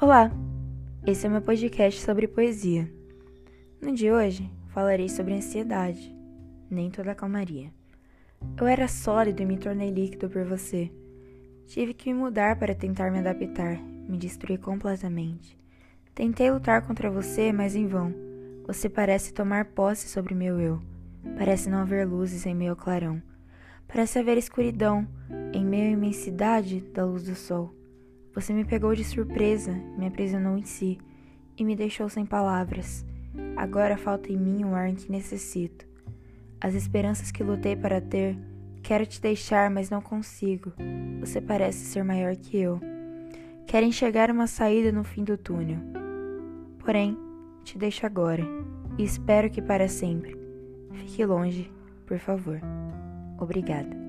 Olá, esse é meu podcast sobre poesia. No de hoje falarei sobre ansiedade, nem toda calmaria. Eu era sólido e me tornei líquido por você. Tive que me mudar para tentar me adaptar, me destruir completamente. Tentei lutar contra você, mas em vão. Você parece tomar posse sobre meu eu. Parece não haver luzes em meu clarão. Parece haver escuridão em meio à imensidade da luz do sol. Você me pegou de surpresa, me aprisionou em si e me deixou sem palavras. Agora falta em mim o ar que necessito. As esperanças que lutei para ter, quero te deixar, mas não consigo. Você parece ser maior que eu. Quero enxergar uma saída no fim do túnel. Porém, te deixo agora e espero que para sempre. Fique longe, por favor. Obrigada.